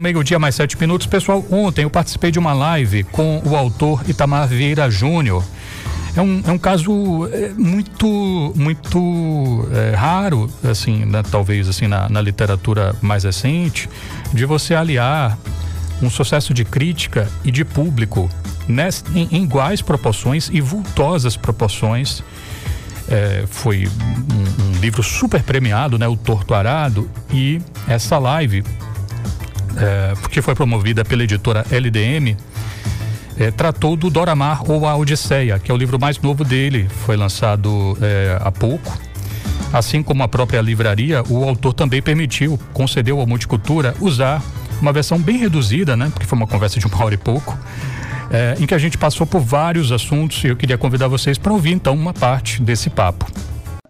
Meio-dia mais sete minutos. Pessoal, ontem eu participei de uma live com o autor Itamar Vieira Júnior. É um, é um caso é, muito, muito é, raro, assim, né, talvez assim, na, na literatura mais recente, de você aliar um sucesso de crítica e de público ness, em, em iguais proporções e vultosas proporções. É, foi um, um, livro super premiado, né, O Torto Arado, e essa live é, que foi promovida pela editora LDM, é, tratou do Doramar ou a Odisseia, que é o livro mais novo dele, foi lançado é, há pouco. Assim como a própria livraria, o autor também permitiu, concedeu ao Multicultura usar uma versão bem reduzida, né? Porque foi uma conversa de uma hora e pouco, é, em que a gente passou por vários assuntos e eu queria convidar vocês para ouvir então uma parte desse papo.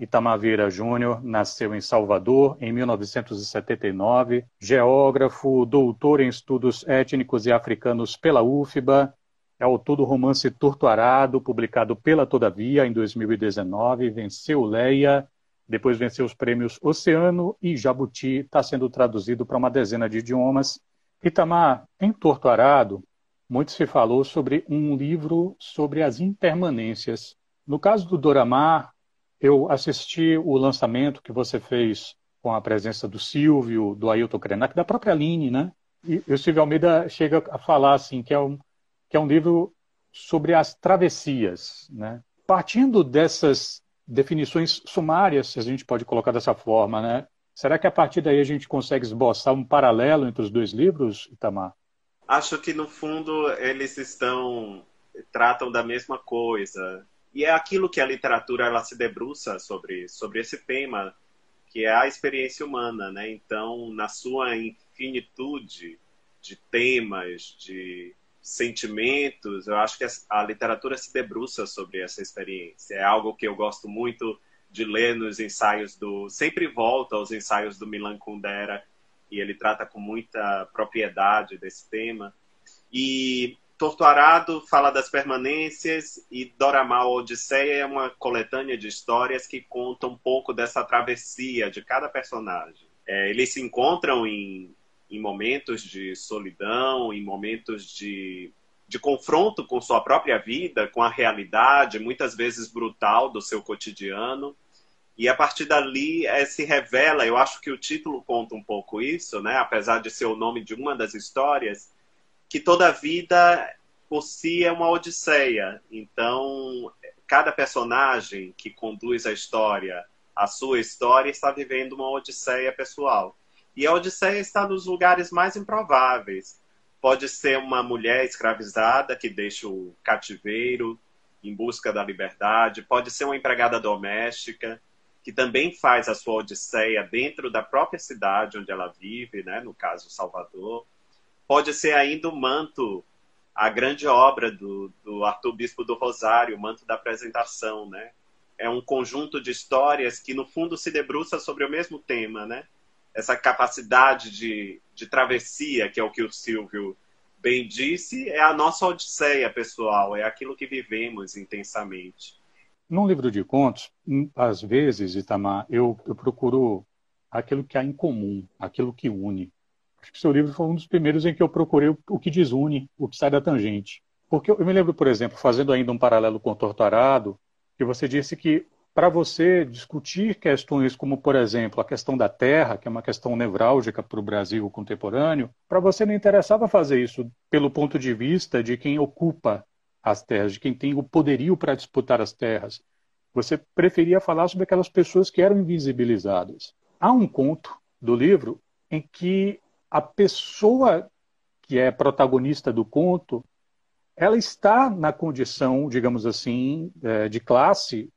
Itamar Vieira Júnior nasceu em Salvador em 1979, geógrafo, doutor em estudos étnicos e africanos pela UFBA, é autor do romance Torturado, publicado pela Todavia em 2019, venceu Leia, depois venceu os prêmios Oceano e Jabuti, está sendo traduzido para uma dezena de idiomas. Itamar, em Torturado, muito se falou sobre um livro sobre as impermanências. No caso do Doramar, eu assisti o lançamento que você fez com a presença do Silvio, do Ailton Krenak, da própria Aline, né? E o Silvio Almeida chega a falar assim que é um, que é um livro sobre as travessias, né? Partindo dessas definições sumárias, se a gente pode colocar dessa forma, né? Será que a partir daí a gente consegue esboçar um paralelo entre os dois livros, Itamar? Acho que no fundo eles estão tratam da mesma coisa. E é aquilo que a literatura ela se debruça sobre, sobre esse tema, que é a experiência humana, né? Então, na sua infinitude de temas, de sentimentos, eu acho que a literatura se debruça sobre essa experiência. É algo que eu gosto muito de ler nos ensaios do. Sempre volta aos ensaios do Milan Kundera, e ele trata com muita propriedade desse tema. E Torto Arado fala das permanências e Doramal Odisseia é uma coletânea de histórias que contam um pouco dessa travessia de cada personagem. É, eles se encontram em, em momentos de solidão, em momentos de, de confronto com sua própria vida, com a realidade, muitas vezes brutal do seu cotidiano. E a partir dali é, se revela, eu acho que o título conta um pouco isso, né? apesar de ser o nome de uma das histórias, que toda vida por si é uma odisseia. Então, cada personagem que conduz a história, a sua história, está vivendo uma odisseia pessoal. E a odisseia está nos lugares mais improváveis. Pode ser uma mulher escravizada que deixa o cativeiro em busca da liberdade, pode ser uma empregada doméstica que também faz a sua odisseia dentro da própria cidade onde ela vive, né, no caso Salvador pode ser ainda o manto, a grande obra do, do Arthur Bispo do Rosário, o manto da apresentação, né? É um conjunto de histórias que, no fundo, se debruça sobre o mesmo tema, né? Essa capacidade de, de travessia, que é o que o Silvio bem disse, é a nossa odisseia pessoal, é aquilo que vivemos intensamente. Num livro de contos, hum, às vezes, Itamar, eu, eu procuro aquilo que há em comum, aquilo que une. Acho que seu livro foi um dos primeiros em que eu procurei o que desune, o que sai da tangente. Porque eu me lembro, por exemplo, fazendo ainda um paralelo com o Torturado, que você disse que para você discutir questões como, por exemplo, a questão da terra, que é uma questão nevrálgica para o Brasil contemporâneo, para você não interessava fazer isso pelo ponto de vista de quem ocupa as terras, de quem tem o poderio para disputar as terras. Você preferia falar sobre aquelas pessoas que eram invisibilizadas. Há um conto do livro em que a pessoa que é protagonista do conto, ela está na condição, digamos assim, é, de classe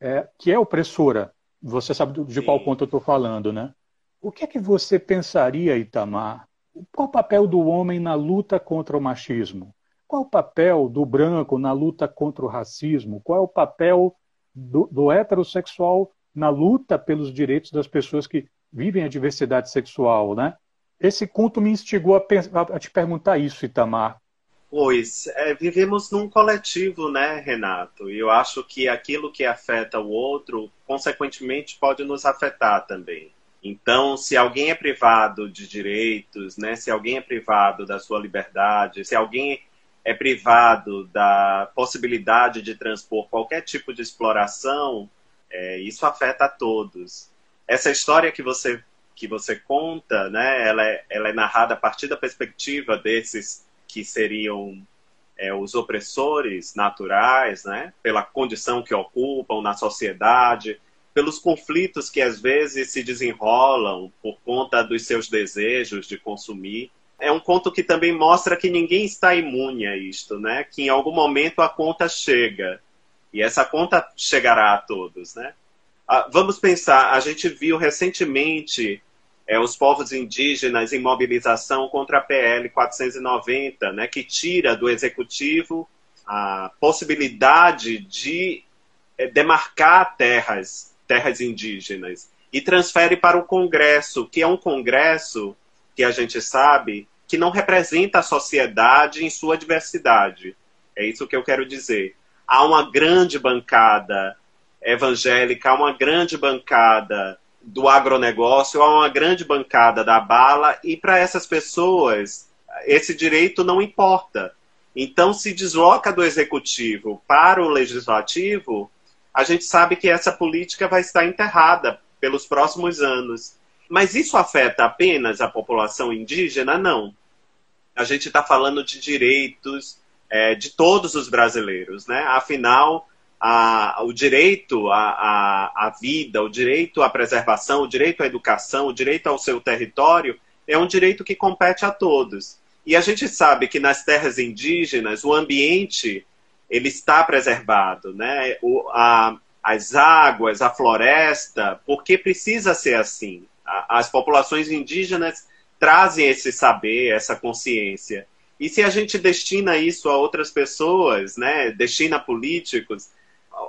é, que é opressora. Você sabe de qual ponto eu estou falando, né? O que é que você pensaria, Itamar? Qual o papel do homem na luta contra o machismo? Qual o papel do branco na luta contra o racismo? Qual é o papel do, do heterossexual na luta pelos direitos das pessoas que vivem a diversidade sexual, né? Esse conto me instigou a, a te perguntar isso, Itamar. Pois, é, vivemos num coletivo, né, Renato? E eu acho que aquilo que afeta o outro, consequentemente, pode nos afetar também. Então, se alguém é privado de direitos, né, se alguém é privado da sua liberdade, se alguém é privado da possibilidade de transpor qualquer tipo de exploração, é, isso afeta a todos. Essa história que você que você conta, né, ela é, ela é narrada a partir da perspectiva desses que seriam é, os opressores naturais, né, pela condição que ocupam na sociedade, pelos conflitos que às vezes se desenrolam por conta dos seus desejos de consumir. É um conto que também mostra que ninguém está imune a isto, né? Que em algum momento a conta chega e essa conta chegará a todos, né? Ah, vamos pensar, a gente viu recentemente é, os povos indígenas em mobilização contra a PL 490, né, que tira do executivo a possibilidade de é, demarcar terras terras indígenas e transfere para o Congresso, que é um Congresso que a gente sabe que não representa a sociedade em sua diversidade. É isso que eu quero dizer. Há uma grande bancada evangélica, há uma grande bancada do agronegócio, há uma grande bancada da bala, e para essas pessoas, esse direito não importa. Então, se desloca do executivo para o legislativo, a gente sabe que essa política vai estar enterrada pelos próximos anos. Mas isso afeta apenas a população indígena? Não. A gente está falando de direitos é, de todos os brasileiros, né? Afinal, a, o direito à, vida, o direito à preservação, o direito à educação, o direito ao seu território é um direito que compete a todos. E a gente sabe que nas terras indígenas o ambiente ele está preservado, né? O, a, as águas, a floresta, porque precisa ser assim. A, as populações indígenas trazem esse saber, essa consciência. E se a gente destina isso a outras pessoas, né? Destina políticos,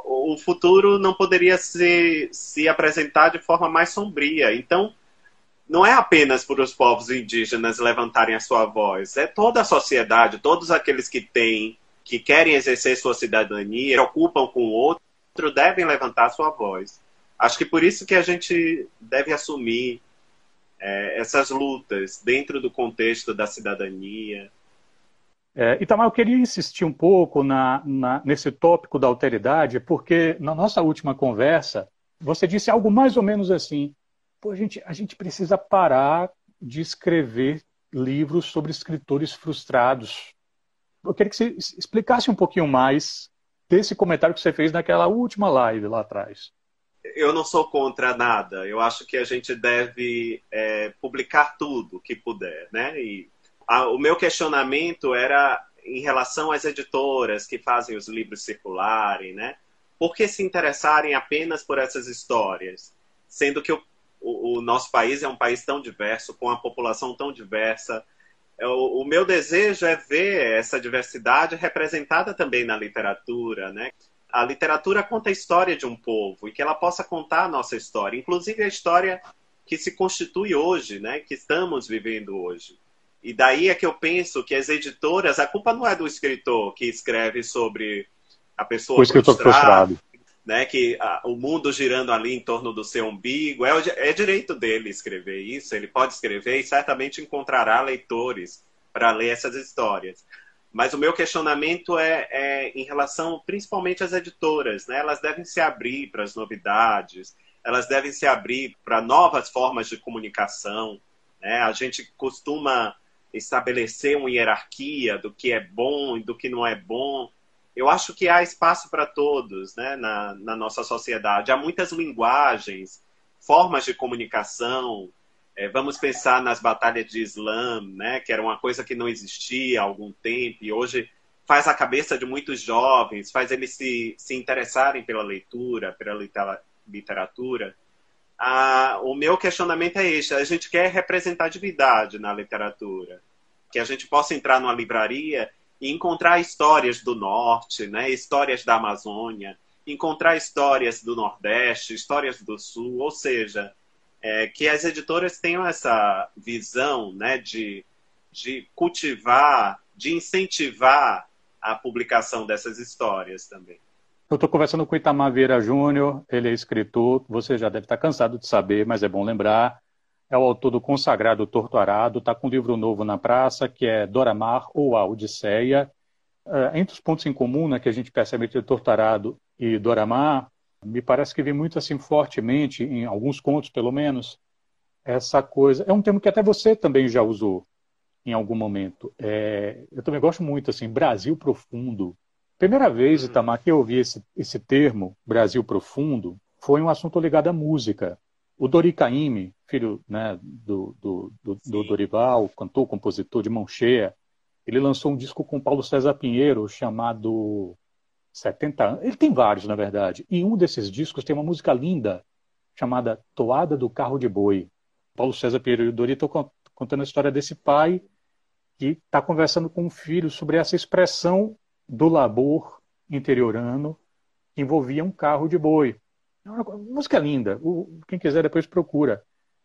o futuro não poderia se, se apresentar de forma mais sombria. Então, não é apenas para os povos indígenas levantarem a sua voz, é toda a sociedade, todos aqueles que têm que querem exercer sua cidadania, preocupam com o outro, devem levantar sua voz. Acho que por isso que a gente deve assumir é, essas lutas dentro do contexto da cidadania. É, Itamar, eu queria insistir um pouco na, na, nesse tópico da alteridade, porque na nossa última conversa, você disse algo mais ou menos assim: Pô, a, gente, a gente precisa parar de escrever livros sobre escritores frustrados eu queria que você explicasse um pouquinho mais desse comentário que você fez naquela última live lá atrás. Eu não sou contra nada. Eu acho que a gente deve é, publicar tudo que puder, né? E a, o meu questionamento era em relação às editoras que fazem os livros circularem, né? Por que se interessarem apenas por essas histórias, sendo que o, o, o nosso país é um país tão diverso, com a população tão diversa, é, o, o meu desejo é ver essa diversidade representada também na literatura, né? A literatura conta a história de um povo e que ela possa contar a nossa história, inclusive a história que se constitui hoje, né? Que estamos vivendo hoje. E daí é que eu penso que as editoras, a culpa não é do escritor que escreve sobre a pessoa o escritor frustrado, né, que a, o mundo girando ali em torno do seu umbigo, é, é direito dele escrever isso, ele pode escrever e certamente encontrará leitores para ler essas histórias. Mas o meu questionamento é, é, em relação principalmente às editoras, né? Elas devem se abrir para as novidades, elas devem se abrir para novas formas de comunicação. Né? A gente costuma estabelecer uma hierarquia do que é bom e do que não é bom eu acho que há espaço para todos né, na, na nossa sociedade. Há muitas linguagens, formas de comunicação. É, vamos pensar nas batalhas de Islã, né, que era uma coisa que não existia há algum tempo e hoje faz a cabeça de muitos jovens, faz eles se, se interessarem pela leitura, pela literatura. O meu questionamento é este: a gente quer representatividade na literatura, que a gente possa entrar numa livraria e encontrar histórias do norte, né, histórias da Amazônia, encontrar histórias do Nordeste, histórias do Sul, ou seja, é, que as editoras tenham essa visão né, de, de cultivar, de incentivar a publicação dessas histórias também. Eu estou conversando com o Itamar Vieira Júnior, ele é escritor, você já deve estar cansado de saber, mas é bom lembrar. é o autor do consagrado Torto Arado, está com um livro novo na praça, que é Doramar ou a Odisseia. Uh, entre os pontos em comum né, que a gente percebe entre Torto Arado e Doramar, me parece que vem muito assim fortemente, em alguns contos pelo menos, essa coisa. É um termo que até você também já usou em algum momento. É, eu também gosto muito, assim, Brasil profundo. Primeira vez, uhum. Itamar, que eu ouvi esse, esse termo, Brasil profundo, foi um assunto ligado à música. O Dori Caymmi, filho né, do, do, do, do, Dorival, cantor, compositor de mão cheia, ele lançou um disco com Paulo César Pinheiro chamado 70 anos. Ele tem vários, na verdade. E um desses discos tem uma música linda chamada Toada do Carro de Boi. Paulo César Pinheiro e o Dori estão contando a história desse pai que está conversando com o filho sobre essa expressão do labor interiorano que envolvia um carro de boi. É música linda. Quem quiser depois procura.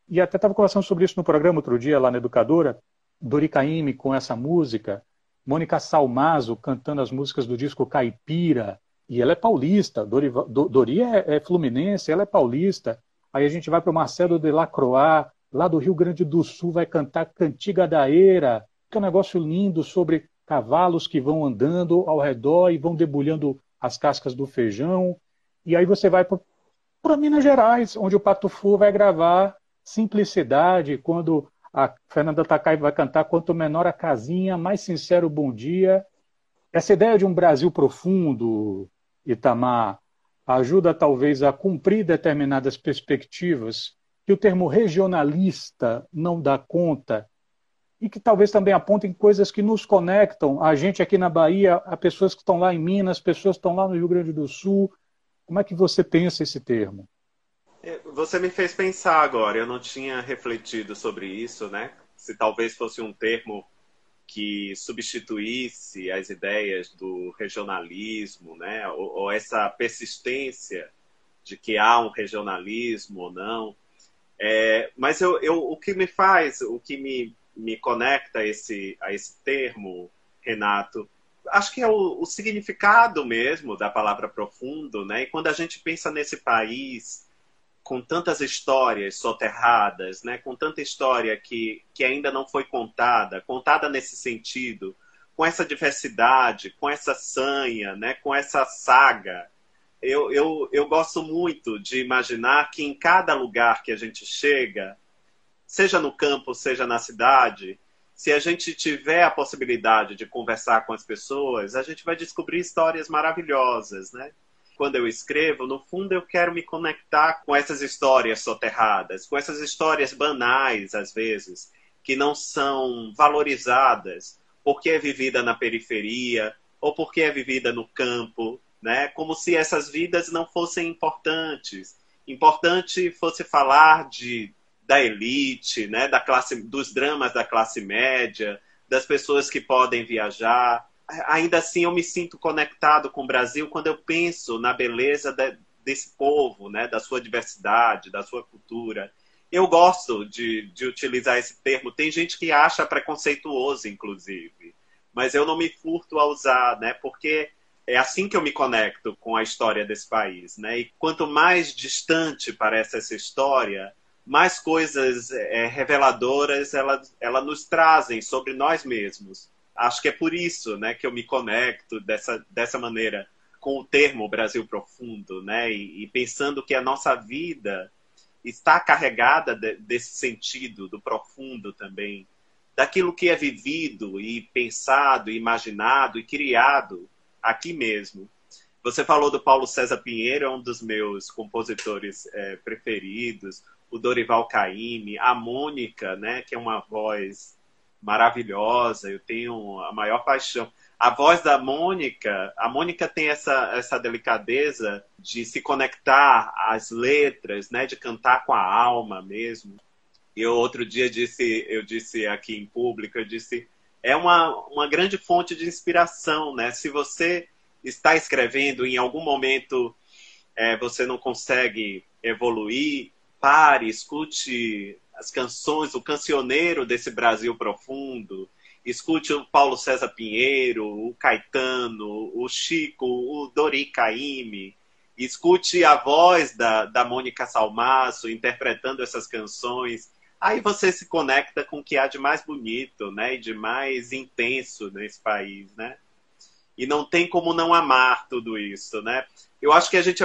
E até estava conversando sobre isso no programa outro dia lá na Educadora. Dori Caymmi com essa música. Mônica Salmazo cantando as músicas do disco Caipira. E ela é paulista. Dori, Dori é, é fluminense, ela é paulista. Aí a gente vai para o Marcelo de Lacroix, lá do Rio Grande do Sul, vai cantar Cantiga da Eira, que é um negócio lindo sobre cavalos que vão andando ao redor e vão debulhando as cascas do feijão. E aí você vai para Minas Gerais, onde o Pato Fu vai gravar Simplicidade, quando a Fernanda Takai vai cantar Quanto menor a casinha, mais sincero bom dia. Essa ideia de um Brasil profundo, Itamar, ajuda talvez a cumprir determinadas perspectivas que o termo regionalista não dá conta e que talvez também apontem coisas que nos conectam, a gente aqui na Bahia, a pessoas que estão lá em Minas, pessoas que estão lá no Rio Grande do Sul. Como é que você pensa esse termo? É, você me fez pensar agora, eu não tinha refletido sobre isso, né? Se talvez fosse um termo que substituísse as ideias do regionalismo, né? Ou, ou essa persistência de que há um regionalismo ou não. É, mas eu, eu, o que me faz, o que me, me conecta a esse, a esse termo, Renato, acho que é o, o, significado mesmo da palavra profundo, né? E quando a gente pensa nesse país com tantas histórias soterradas, né? Com tanta história que, que ainda não foi contada, contada nesse sentido, com essa diversidade, com essa sanha, né? Com essa saga, eu, eu, eu gosto muito de imaginar que em cada lugar que a gente chega, seja no campo, seja na cidade, se a gente tiver a possibilidade de conversar com as pessoas, a gente vai descobrir histórias maravilhosas, né? Quando eu escrevo, no fundo eu quero me conectar com essas histórias soterradas, com essas histórias banais, às vezes, que não são valorizadas porque é vivida na periferia ou porque é vivida no campo, né? Como se essas vidas não fossem importantes. Importante fosse falar de da elite, né? Da classe, dos dramas da classe média, das pessoas que podem viajar. Ainda assim, eu me sinto conectado com o Brasil quando eu penso na beleza de, desse povo, né? Da sua diversidade, da sua cultura. Eu gosto de, de utilizar esse termo. Tem gente que acha preconceituoso, inclusive, mas eu não me furto a usar, né? Porque é assim que eu me conecto com a história desse país, né? E quanto mais distante parece essa história, mais coisas é, reveladoras ela, ela nos trazem sobre nós mesmos. Acho que é por isso, né, que eu me conecto dessa, dessa maneira com o termo Brasil profundo, né? E, e pensando que a nossa vida está carregada de, desse sentido do profundo também, daquilo que é vivido e pensado, imaginado e criado aqui mesmo. Você falou do Paulo César Pinheiro, é um dos meus compositores é, preferidos. O Dorival Caymmi, a Mônica, né, que é uma voz maravilhosa. Eu tenho a maior paixão. A voz da Mônica, a Mônica tem essa, essa delicadeza de se conectar às letras, né, de cantar com a alma mesmo. E eu outro dia disse, eu disse aqui em público, eu disse, é uma, uma grande fonte de inspiração, né? Se você está escrevendo em algum momento é, você não consegue evoluir, pare, escute as canções, o cancioneiro desse Brasil profundo, escute o Paulo César Pinheiro, o Caetano, o Chico, o Dori Caymmi, escute a voz da, da Mônica Salmaço interpretando essas canções Aí você se conecta com o que há de mais bonito, né? E de mais intenso nesse país, né? E não tem como não amar tudo isso, né? Eu acho que a gente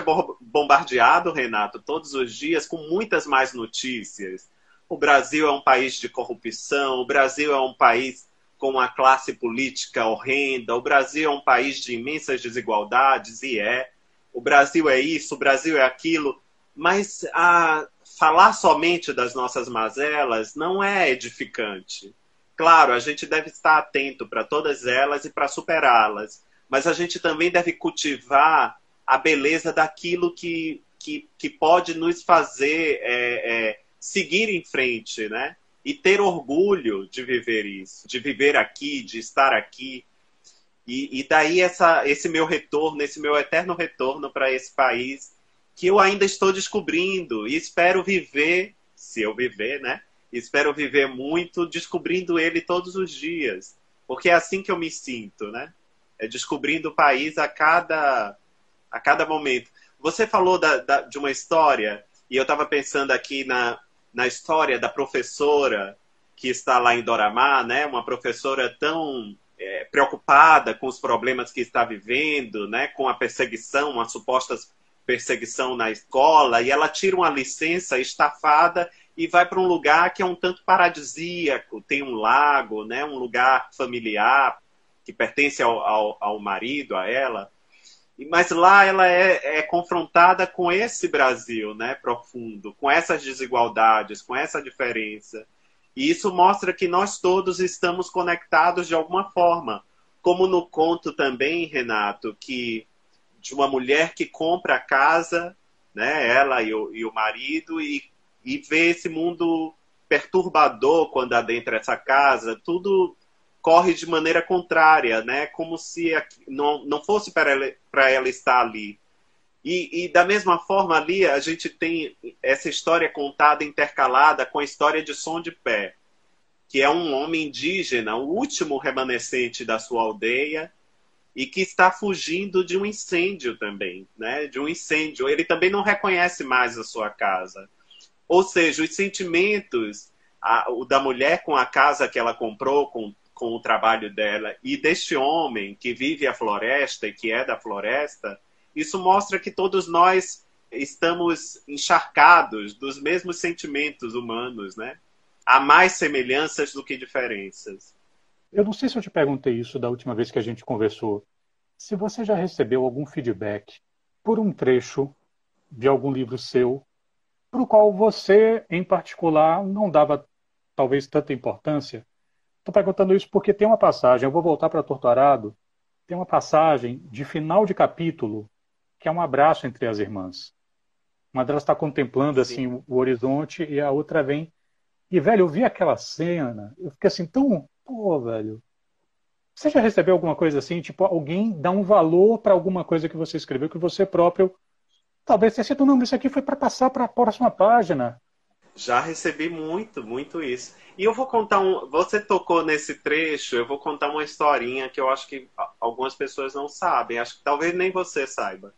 bombardeado, Renato, todos os dias com muitas mais notícias. O Brasil é um país de corrupção, o Brasil é um país com uma classe política horrenda, o Brasil é um país de imensas desigualdades, e é. O Brasil é isso, o Brasil é aquilo. Mas a, falar somente das nossas mazelas não é edificante. Claro, a gente deve estar atento para todas elas e para superá-las, mas a gente também deve cultivar a beleza daquilo que, que, que pode nos fazer é, é, seguir em frente, né? E ter orgulho de viver isso, de viver aqui, de estar aqui. E, e daí essa, esse meu retorno, esse meu eterno retorno para esse país que eu ainda estou descobrindo e espero viver, se eu viver, né? Espero viver muito descobrindo ele todos os dias, porque é assim que eu me sinto, né? É descobrindo o país a cada a cada momento. Você falou da, da, de uma história e eu estava pensando aqui na, na história da professora que está lá em Doramá, né? Uma professora tão é, preocupada com os problemas que está vivendo, né? Com a perseguição, as supostas perseguição na escola e ela tira uma licença estafada e vai para um lugar que é um tanto paradisíaco, tem um lago, né, um lugar familiar que pertence ao, ao, ao marido, a ela. Mas lá ela é, é, confrontada com esse Brasil né, profundo, com essas desigualdades, com essa diferença. E isso mostra que nós todos estamos conectados de alguma forma. Como no conto também, Renato, que de uma mulher que compra a casa, né, ela e o, e o marido, e, e vê esse mundo perturbador quando adentra essa casa, tudo corre de maneira contrária, né? Como se não, não fosse para ela, para ela estar ali. E, e, da mesma forma ali a gente tem essa história contada intercalada com a história de Som de Pé, que é um homem indígena, o último remanescente da sua aldeia, e que está fugindo de um incêndio também, né? De um incêndio. Ele também não reconhece mais a sua casa. Ou seja, os sentimentos a, o da mulher com a casa que ela comprou, com, com o trabalho dela, e deste homem que vive a floresta e que é da floresta, isso mostra que todos nós estamos encharcados dos mesmos sentimentos humanos, né? Há mais semelhanças do que diferenças. Eu não sei se eu te perguntei isso da última vez que a gente conversou. Se você já recebeu algum feedback por um trecho de algum livro seu, para o qual você, em particular, não dava talvez tanta importância. Estou perguntando isso porque tem uma passagem, eu vou voltar para Torturado, tem uma passagem de final de capítulo que é um abraço entre as irmãs. Uma delas está contemplando assim o, o horizonte e a outra vem. E, velho, eu vi aquela cena, eu fiquei assim tão pô, velho. Você já recebeu alguma coisa assim? Tipo, alguém dá um valor para alguma coisa que você escreveu que você próprio. Talvez tenha sido, não, isso aqui foi para passar para a próxima página. Já recebi muito, muito isso. E eu vou contar um. Você tocou nesse trecho, eu vou contar uma historinha que eu acho que algumas pessoas não sabem. Acho que talvez nem você saiba.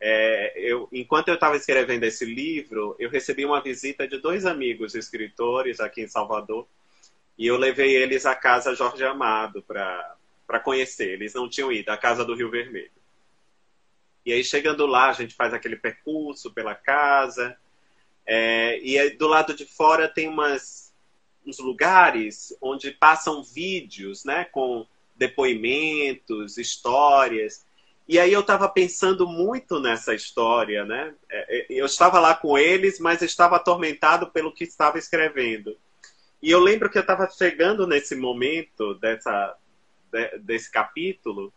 É, eu, enquanto eu estava escrevendo esse livro, eu recebi uma visita de dois amigos escritores aqui em Salvador e eu levei eles à casa Jorge Amado para conhecer. Eles não tinham ido, à casa do Rio Vermelho. E aí, chegando lá, a gente faz aquele percurso pela casa. É, e do lado de fora tem umas, uns lugares onde passam vídeos, né? Com depoimentos, histórias. E aí eu estava pensando muito nessa história, né? É, é, eu estava lá com eles, mas estava atormentado pelo que estava escrevendo. E eu lembro que eu estava chegando nesse momento dessa, de, desse capítulo,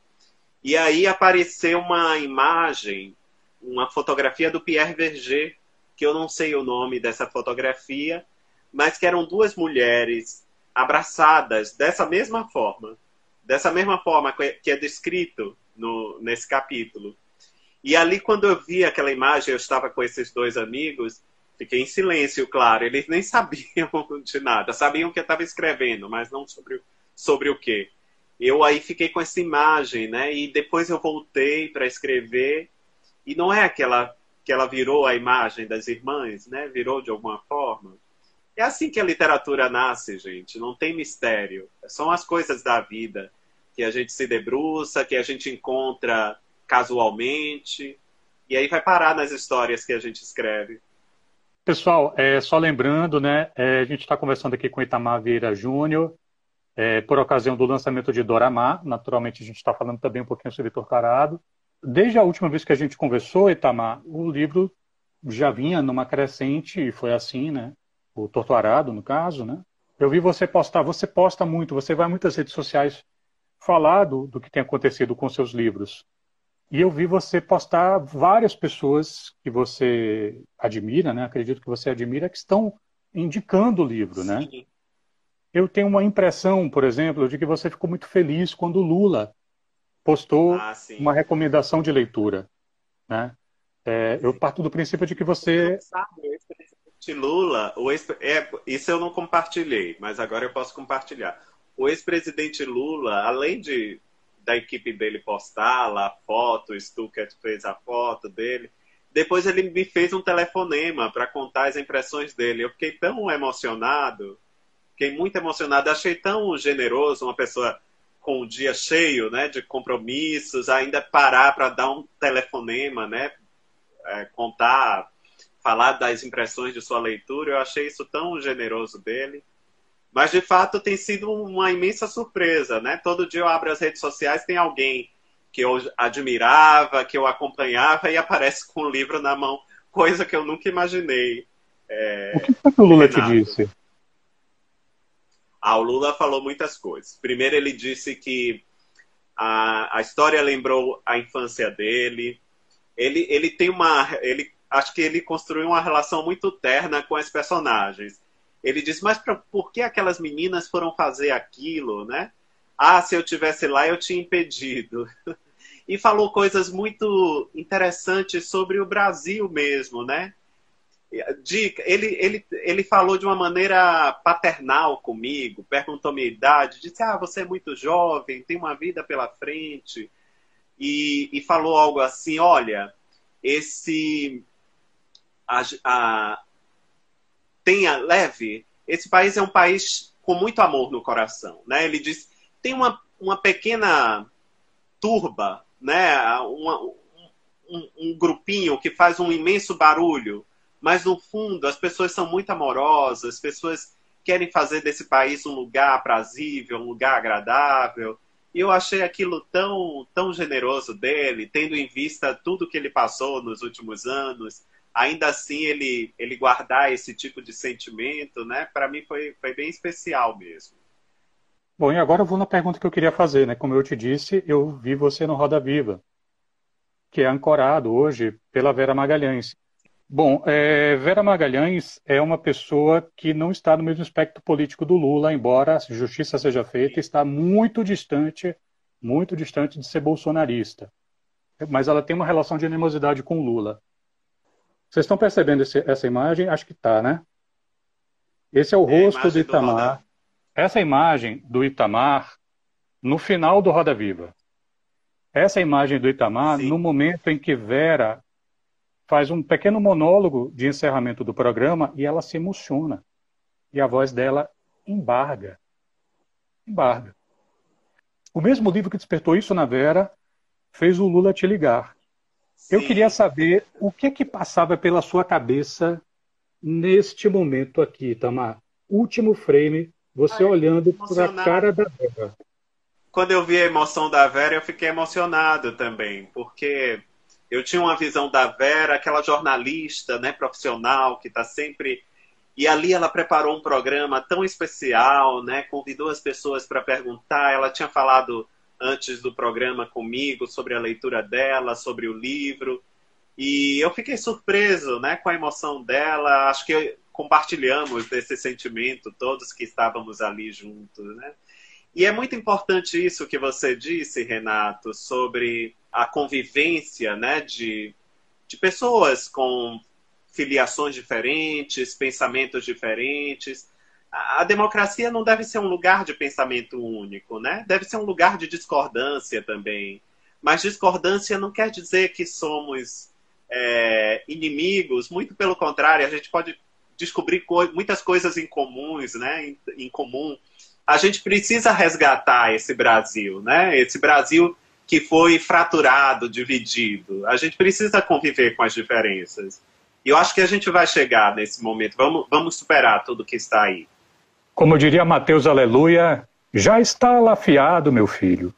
e aí apareceu uma imagem, uma fotografia do Pierre Verger, que eu não sei o nome dessa fotografia, mas que eram duas mulheres abraçadas dessa mesma forma, dessa mesma forma que é descrito no, nesse capítulo. E ali, quando eu vi aquela imagem, eu estava com esses dois amigos, Fiquei em silêncio, claro. Eles nem sabiam de nada. Sabiam que eu estava escrevendo, mas não sobre, sobre o quê. Eu aí fiquei com essa imagem, né? E depois eu voltei para escrever. E não é aquela que ela virou a imagem das irmãs, né? Virou de alguma forma. É assim que a literatura nasce, gente. Não tem mistério. São as coisas da vida que a gente se debruça, que a gente encontra casualmente, e aí vai parar nas histórias que a gente escreve. Pessoal, é, só lembrando, né, é, a gente está conversando aqui com Itamar Vieira Júnior, é, por ocasião do lançamento de Doramar. Naturalmente, a gente está falando também um pouquinho sobre Torcarado. Desde a última vez que a gente conversou, Itamar, o livro já vinha numa crescente, e foi assim, né? O Torturado, no caso, né? Eu vi você postar, você posta muito, você vai a muitas redes sociais falar do, do que tem acontecido com seus livros. E eu vi você postar várias pessoas que você admira, né? Acredito que você admira, que estão indicando o livro, né? Sim. né? Eu tenho uma impressão, por exemplo, de que você ficou muito feliz quando o Lula postou ah, uma recomendação de leitura, né? É, eu parto do princípio de que você sabe, o ex-presidente Lula, o ex, é, isso eu não compartilhei, mas agora eu posso compartilhar. O ex-presidente Lula, além de da equipe dele postar lá a foto, o Stuckert fez a foto dele. Depois ele me fez um telefonema para contar as impressões dele. Eu fiquei tão emocionado, fiquei muito emocionado, achei tão generoso uma pessoa com um dia cheio, né, de compromissos, ainda parar para dar um telefonema, né, é, contar, falar das impressões de sua leitura. Eu achei isso tão generoso dele. Mas, de fato, tem sido uma imensa surpresa, né? Todo dia eu abro as redes sociais, tem alguém que eu admirava, que eu acompanhava e aparece com um livro na mão, coisa que eu nunca imaginei. É... O que foi que o Lula te disse? Ah, o Lula falou muitas coisas. Primeiro, ele disse que a, a história lembrou a infância dele. Ele, ele tem uma. Ele, acho que ele construiu uma relação muito terna com as personagens. Ele disse, mas pra, por que aquelas meninas foram fazer aquilo, né? Ah, se eu tivesse lá, eu tinha impedido. e falou coisas muito interessantes sobre o Brasil mesmo, né? Dica, ele, ele, ele falou de uma maneira paternal comigo, perguntou minha idade, disse, ah, você é muito jovem, tem uma vida pela frente, e, e falou algo assim, olha, esse a, a, tenha leve, esse país é um país com muito amor no coração, né? Ele diz, tem uma, uma pequena turba, né? Uma, um, um grupinho que faz um imenso barulho, mas no fundo as pessoas são muito amorosas, as pessoas querem fazer desse país um lugar aprazível, um lugar agradável. E eu achei aquilo tão, tão generoso dele, tendo em vista tudo que ele passou nos últimos anos, ainda assim ele, ele guardar esse tipo de sentimento, né? Para mim foi, foi bem especial mesmo. Bom, e agora eu vou na pergunta que eu queria fazer, né? Como eu te disse, eu vi você no Roda Viva, que é ancorado hoje pela Vera Magalhães. Bom, é, Vera Magalhães é uma pessoa que não está no mesmo espectro político do Lula, embora a justiça seja feita, está muito distante, muito distante de ser bolsonarista. Mas ela tem uma relação de animosidade com o Lula. Vocês estão percebendo esse, essa imagem? Acho que está, né? Esse é o é rosto do Itamar. Do essa imagem do Itamar no final do Roda Viva. Essa imagem do Itamar Sim. no momento em que Vera faz um pequeno monólogo de encerramento do programa e ela se emociona. E a voz dela embarga. Embarga. O mesmo livro que despertou isso na Vera fez o Lula te ligar. Eu queria saber o que que passava pela sua cabeça neste momento aqui, Tamar. Último frame, você Ai, olhando para a cara da Vera. Quando eu vi a emoção da Vera, eu fiquei emocionado também, porque eu tinha uma visão da Vera, aquela jornalista, né, profissional que está sempre e ali ela preparou um programa tão especial, né? Convidou as pessoas para perguntar. Ela tinha falado antes do programa comigo sobre a leitura dela, sobre o livro. E eu fiquei surpreso né, com a emoção dela. Acho que compartilhamos desse sentimento, todos que estávamos ali juntos. Né? E é muito importante isso que você disse, Renato, sobre a convivência né, de, de pessoas com filiações diferentes, pensamentos diferentes a democracia não deve ser um lugar de pensamento único, né? Deve ser um lugar de discordância também. Mas discordância não quer dizer que somos é, inimigos, muito pelo contrário, a gente pode descobrir co muitas coisas em comuns, né? Em, em, comum. A gente precisa resgatar esse Brasil, né? Esse Brasil que foi fraturado, dividido. A gente precisa conviver com as diferenças. E eu acho que a gente vai chegar nesse momento. Vamos, vamos superar tudo que está aí. Como diria Mateus Aleluia, já está lafiado, meu filho.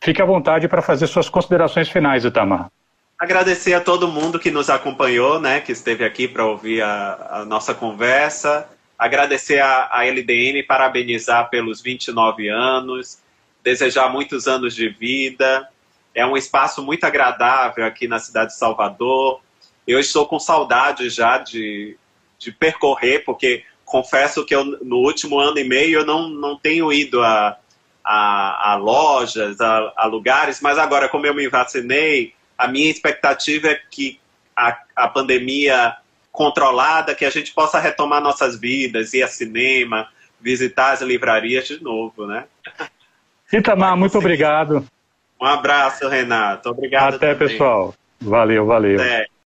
Fique à vontade para fazer suas considerações finais, Itamar. Agradecer a todo mundo que nos acompanhou, né, que esteve aqui para ouvir a, a, nossa conversa. Agradecer a, a LDN, parabenizar pelos 29 anos, desejar muitos anos de vida. É um espaço muito agradável aqui na cidade de Salvador. Eu estou com saudade já de, de percorrer, porque confesso que eu, no último ano e meio eu não, não tenho ido a, a, a lojas, a, a, lugares, mas agora, como eu me vacinei, a minha expectativa é que a, a pandemia controlada, que a gente possa retomar nossas vidas, ir a cinema, visitar as livrarias de novo, né? Itamar, muito obrigado. Um abraço, Renato. Obrigado. Até, também. pessoal. Valeu, valeu. Até.